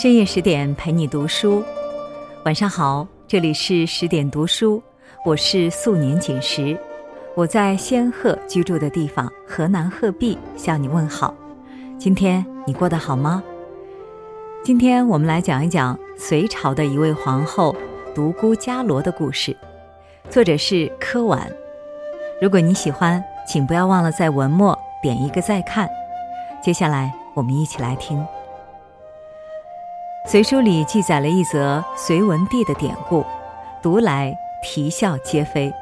深夜十点陪你读书，晚上好，这里是十点读书，我是素年锦时，我在仙鹤居住的地方河南鹤壁向你问好。今天你过得好吗？今天我们来讲一讲隋朝的一位皇后独孤伽罗的故事，作者是柯婉。如果你喜欢，请不要忘了在文末点一个再看。接下来我们一起来听。《隋书》里记载了一则隋文帝的典故，读来啼笑皆非。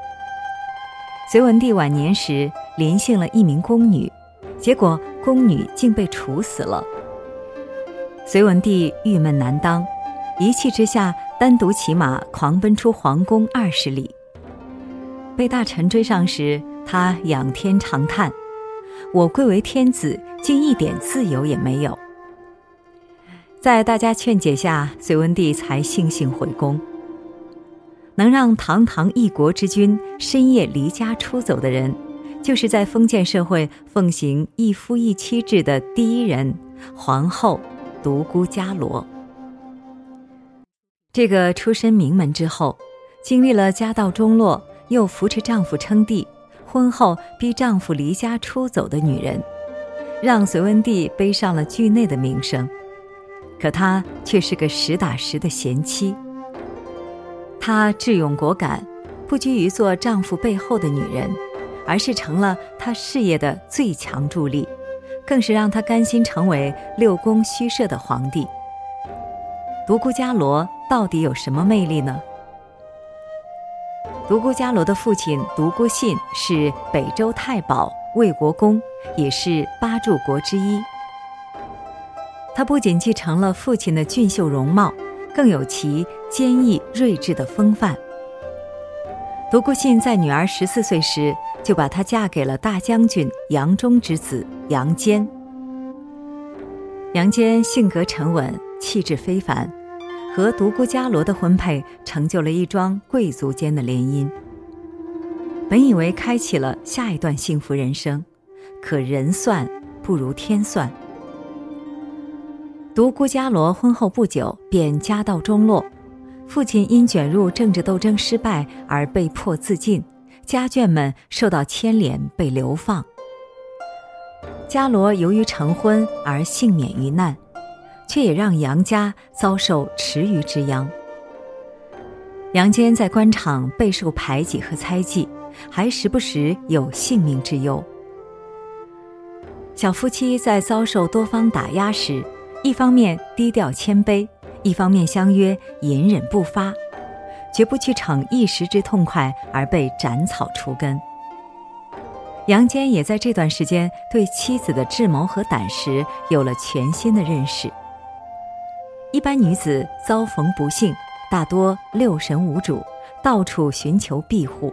隋文帝晚年时临幸了一名宫女，结果宫女竟被处死了。隋文帝郁闷难当，一气之下单独骑马狂奔出皇宫二十里。被大臣追上时，他仰天长叹：“我贵为天子，竟一点自由也没有。”在大家劝解下，隋文帝才悻悻回宫。能让堂堂一国之君深夜离家出走的人，就是在封建社会奉行一夫一妻制的第一人——皇后独孤伽罗。这个出身名门之后，经历了家道中落，又扶持丈夫称帝，婚后逼丈夫离家出走的女人，让隋文帝背上了惧内的名声。可她却是个实打实的贤妻。她智勇果敢，不拘于做丈夫背后的女人，而是成了他事业的最强助力，更是让他甘心成为六宫虚设的皇帝。独孤伽罗到底有什么魅力呢？独孤伽罗的父亲独孤信是北周太保、魏国公，也是八柱国之一。他不仅继承了父亲的俊秀容貌，更有其坚毅睿智的风范。独孤信在女儿十四岁时，就把她嫁给了大将军杨忠之子杨坚。杨坚性格沉稳，气质非凡，和独孤伽罗的婚配成就了一桩贵族间的联姻。本以为开启了下一段幸福人生，可人算不如天算。独孤伽罗婚后不久便家道中落，父亲因卷入政治斗争失败而被迫自尽，家眷们受到牵连被流放。伽罗由于成婚而幸免于难，却也让杨家遭受池鱼之殃。杨坚在官场备受排挤和猜忌，还时不时有性命之忧。小夫妻在遭受多方打压时，一方面低调谦卑，一方面相约隐忍不发，绝不去逞一时之痛快而被斩草除根。杨坚也在这段时间对妻子的智谋和胆识有了全新的认识。一般女子遭逢不幸，大多六神无主，到处寻求庇护，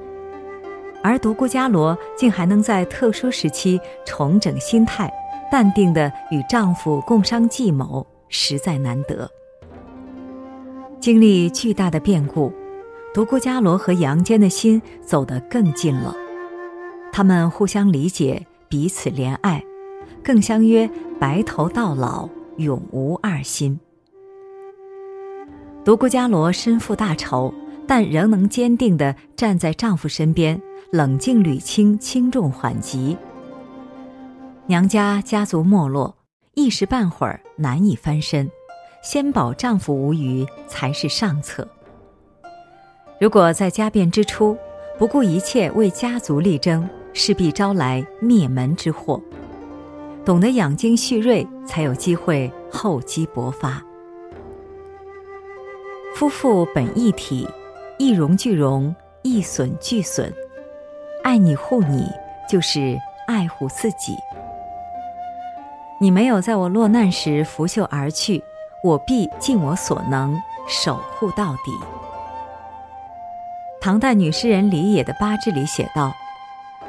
而独孤伽罗竟还能在特殊时期重整心态。淡定的与丈夫共商计谋，实在难得。经历巨大的变故，独孤伽罗和杨坚的心走得更近了。他们互相理解，彼此怜爱，更相约白头到老，永无二心。独孤伽罗身负大仇，但仍能坚定地站在丈夫身边，冷静捋清轻重缓急。娘家家族没落，一时半会儿难以翻身，先保丈夫无虞才是上策。如果在家变之初不顾一切为家族力争，势必招来灭门之祸。懂得养精蓄锐，才有机会厚积薄发。夫妇本一体，一荣俱荣，一损俱损。爱你护你，就是爱护自己。你没有在我落难时拂袖而去，我必尽我所能守护到底。唐代女诗人李野的八志里写道：“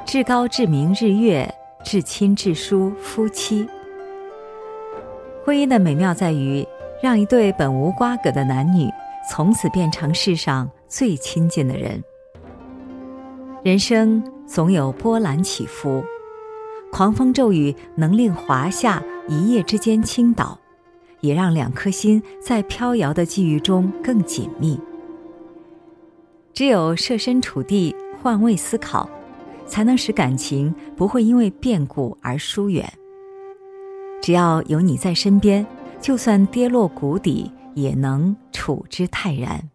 至高至明日月，至亲至疏夫妻。”婚姻的美妙在于，让一对本无瓜葛的男女，从此变成世上最亲近的人。人生总有波澜起伏。狂风骤雨能令华夏一夜之间倾倒，也让两颗心在飘摇的际遇中更紧密。只有设身处地、换位思考，才能使感情不会因为变故而疏远。只要有你在身边，就算跌落谷底，也能处之泰然。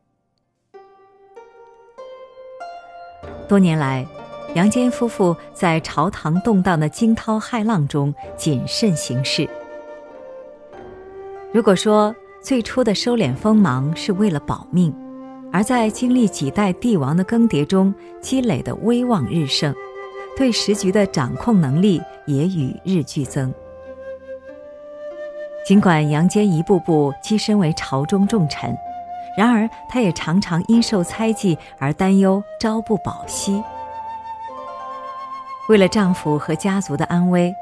多年来，杨坚夫妇在朝堂动荡的惊涛骇浪中谨慎行事。如果说最初的收敛锋芒是为了保命，而在经历几代帝王的更迭中积累的威望日盛，对时局的掌控能力也与日俱增。尽管杨坚一步步跻身为朝中重臣，然而他也常常因受猜忌而担忧朝不保夕。为了丈夫和家族的安危，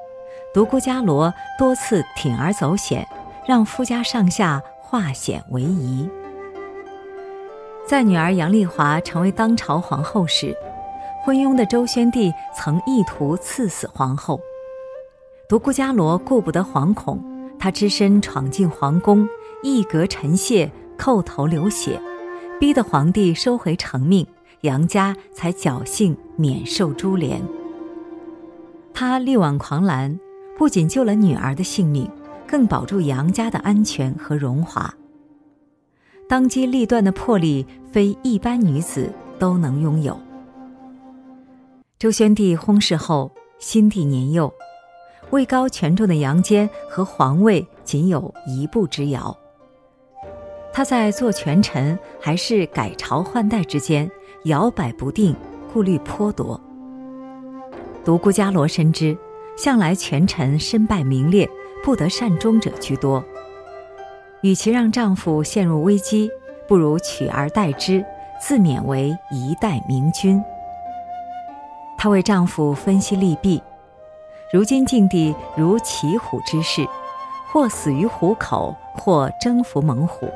独孤伽罗多次铤而走险。让夫家上下化险为夷。在女儿杨丽华成为当朝皇后时，昏庸的周宣帝曾意图赐死皇后。独孤伽罗顾不得惶恐，他只身闯进皇宫，一格陈谢，叩头流血，逼得皇帝收回成命，杨家才侥幸免受株连。他力挽狂澜，不仅救了女儿的性命。更保住杨家的安全和荣华。当机立断的魄力，非一般女子都能拥有。周宣帝薨逝后，新帝年幼，位高权重的杨坚和皇位仅有一步之遥。他在做权臣还是改朝换代之间摇摆不定，顾虑颇多。独孤伽罗深知，向来权臣身败名裂。不得善终者居多。与其让丈夫陷入危机，不如取而代之，自勉为一代明君。她为丈夫分析利弊，如今境地如骑虎之势，或死于虎口，或征服猛虎。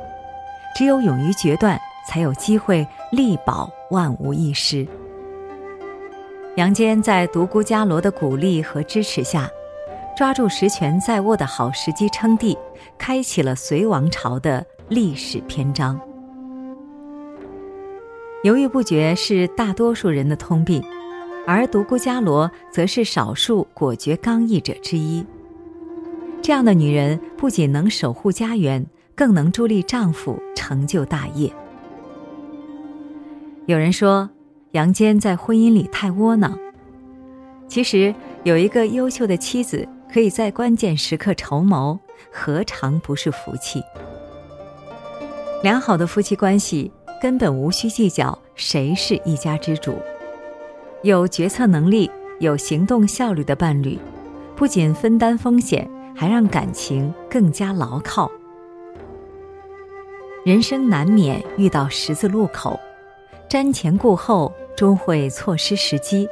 只有勇于决断，才有机会力保万无一失。杨坚在独孤伽罗的鼓励和支持下。抓住实权在握的好时机称帝，开启了隋王朝的历史篇章。犹豫不决是大多数人的通病，而独孤伽罗则是少数果决刚毅者之一。这样的女人不仅能守护家园，更能助力丈夫成就大业。有人说，杨坚在婚姻里太窝囊。其实，有一个优秀的妻子。可以在关键时刻筹谋，何尝不是福气？良好的夫妻关系根本无需计较谁是一家之主。有决策能力、有行动效率的伴侣，不仅分担风险，还让感情更加牢靠。人生难免遇到十字路口，瞻前顾后终会错失时机，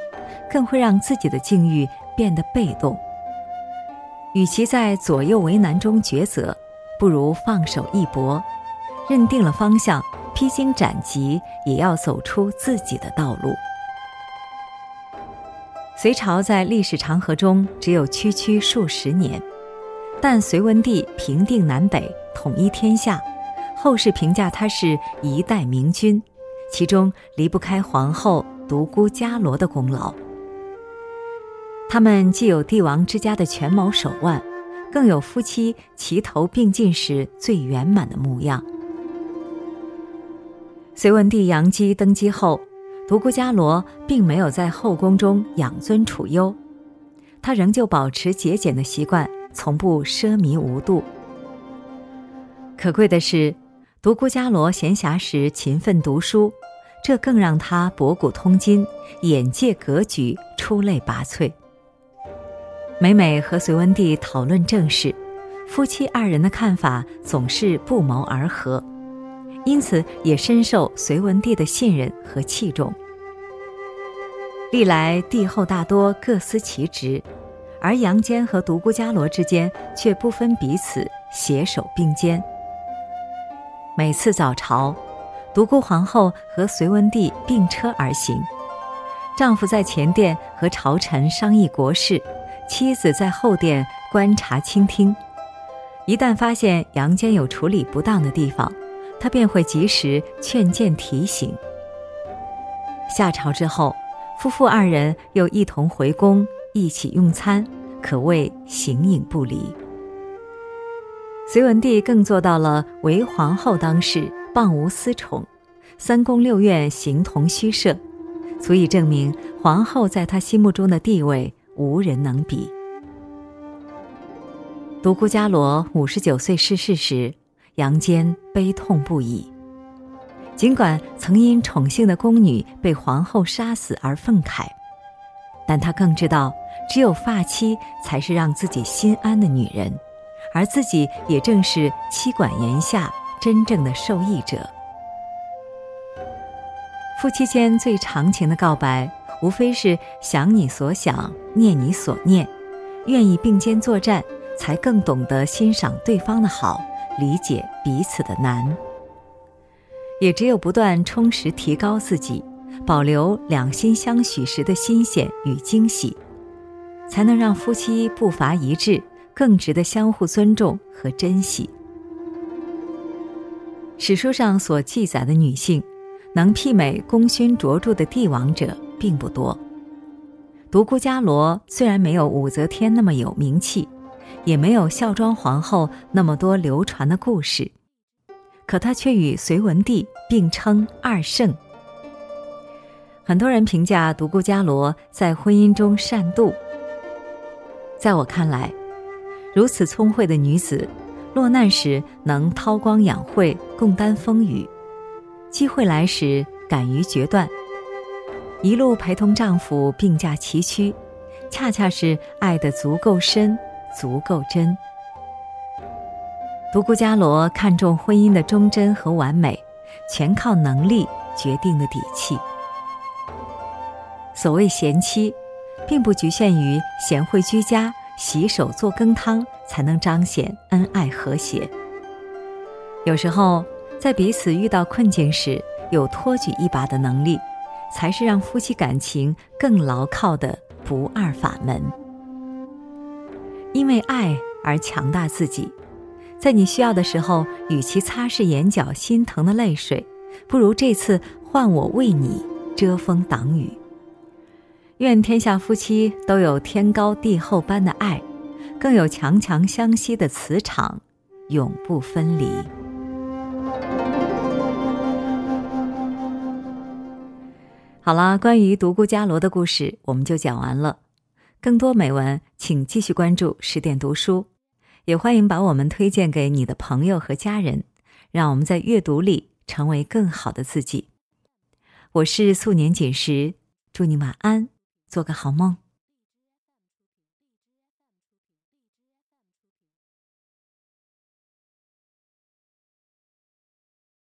更会让自己的境遇变得被动。与其在左右为难中抉择，不如放手一搏，认定了方向，披荆斩棘，也要走出自己的道路。隋朝在历史长河中只有区区数十年，但隋文帝平定南北，统一天下，后世评价他是一代明君，其中离不开皇后独孤伽罗的功劳。他们既有帝王之家的权谋手腕，更有夫妻齐头并进时最圆满的模样。隋文帝杨基登基后，独孤伽罗并没有在后宫中养尊处优，他仍旧保持节俭的习惯，从不奢靡无度。可贵的是，独孤伽罗闲暇时勤奋读书，这更让他博古通今，眼界格局出类拔萃。每每和隋文帝讨论政事，夫妻二人的看法总是不谋而合，因此也深受隋文帝的信任和器重。历来帝后大多各司其职，而杨坚和独孤伽罗之间却不分彼此，携手并肩。每次早朝，独孤皇后和隋文帝并车而行，丈夫在前殿和朝臣商议国事。妻子在后殿观察倾听，一旦发现杨坚有处理不当的地方，他便会及时劝谏提醒。下朝之后，夫妇二人又一同回宫，一起用餐，可谓形影不离。隋文帝更做到了为皇后当事，傍无私宠，三宫六院形同虚设，足以证明皇后在他心目中的地位无人能比。独孤伽罗五十九岁逝世时，杨坚悲痛不已。尽管曾因宠幸的宫女被皇后杀死而愤慨，但他更知道，只有发妻才是让自己心安的女人，而自己也正是妻管严下真正的受益者。夫妻间最长情的告白，无非是想你所想，念你所念，愿意并肩作战。才更懂得欣赏对方的好，理解彼此的难。也只有不断充实提高自己，保留两心相许时的新鲜与惊喜，才能让夫妻步伐一致，更值得相互尊重和珍惜。史书上所记载的女性，能媲美功勋卓著的帝王者并不多。独孤伽罗虽然没有武则天那么有名气。也没有孝庄皇后那么多流传的故事，可她却与隋文帝并称二圣。很多人评价独孤伽罗在婚姻中善妒，在我看来，如此聪慧的女子，落难时能韬光养晦，共担风雨；机会来时敢于决断，一路陪同丈夫并驾齐驱，恰恰是爱得足够深。足够真。独孤伽罗看重婚姻的忠贞和完美，全靠能力决定的底气。所谓贤妻，并不局限于贤惠居家、洗手做羹汤才能彰显恩爱和谐。有时候，在彼此遇到困境时，有托举一把的能力，才是让夫妻感情更牢靠的不二法门。因为爱而强大自己，在你需要的时候，与其擦拭眼角心疼的泪水，不如这次换我为你遮风挡雨。愿天下夫妻都有天高地厚般的爱，更有强强相吸的磁场，永不分离。好啦，关于独孤伽罗的故事，我们就讲完了。更多美文，请继续关注十点读书，也欢迎把我们推荐给你的朋友和家人，让我们在阅读里成为更好的自己。我是素年锦时，祝你晚安，做个好梦。